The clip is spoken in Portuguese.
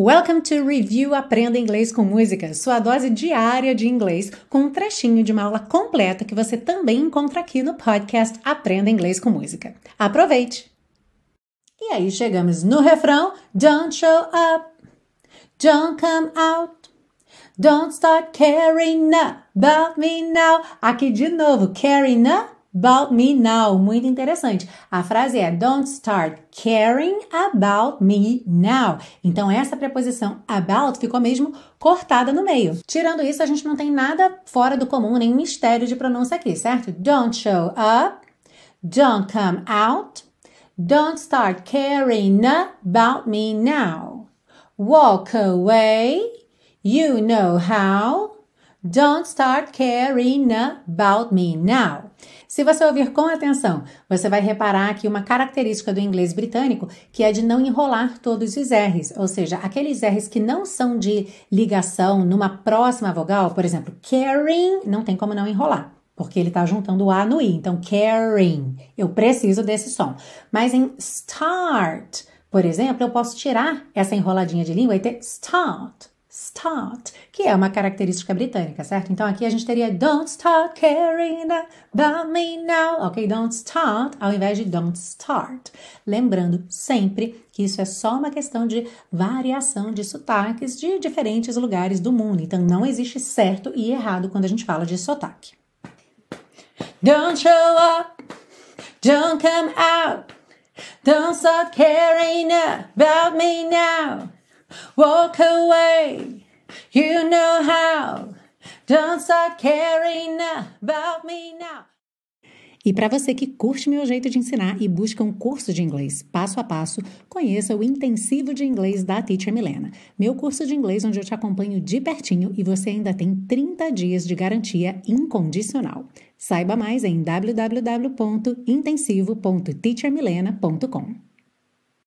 Welcome to Review Aprenda Inglês com Música, sua dose diária de inglês, com um trechinho de uma aula completa que você também encontra aqui no podcast Aprenda Inglês com Música. Aproveite! E aí chegamos no refrão: Don't show up, don't come out, don't start caring about me now. Aqui de novo, caring up about me now. Muito interessante. A frase é Don't start caring about me now. Então, essa preposição about ficou mesmo cortada no meio. Tirando isso, a gente não tem nada fora do comum, nem mistério de pronúncia aqui, certo? Don't show up. Don't come out. Don't start caring about me now. Walk away. You know how. Don't start caring about me now. Se você ouvir com atenção, você vai reparar aqui uma característica do inglês britânico que é de não enrolar todos os R's, ou seja, aqueles R's que não são de ligação numa próxima vogal, por exemplo, caring, não tem como não enrolar porque ele está juntando o A no I. Então, caring, eu preciso desse som. Mas em start, por exemplo, eu posso tirar essa enroladinha de língua e ter start start, que é uma característica britânica, certo? Então aqui a gente teria don't start caring about me now, ok? Don't start ao invés de don't start. Lembrando sempre que isso é só uma questão de variação de sotaques de diferentes lugares do mundo. Então não existe certo e errado quando a gente fala de sotaque. Don't show up, don't come out, don't start caring about me now. Walk away, you know how. Don't start caring about me now. E para você que curte meu jeito de ensinar e busca um curso de inglês passo a passo, conheça o Intensivo de Inglês da Teacher Milena. Meu curso de inglês onde eu te acompanho de pertinho e você ainda tem 30 dias de garantia incondicional. Saiba mais em www.intensivo.teachermilena.com.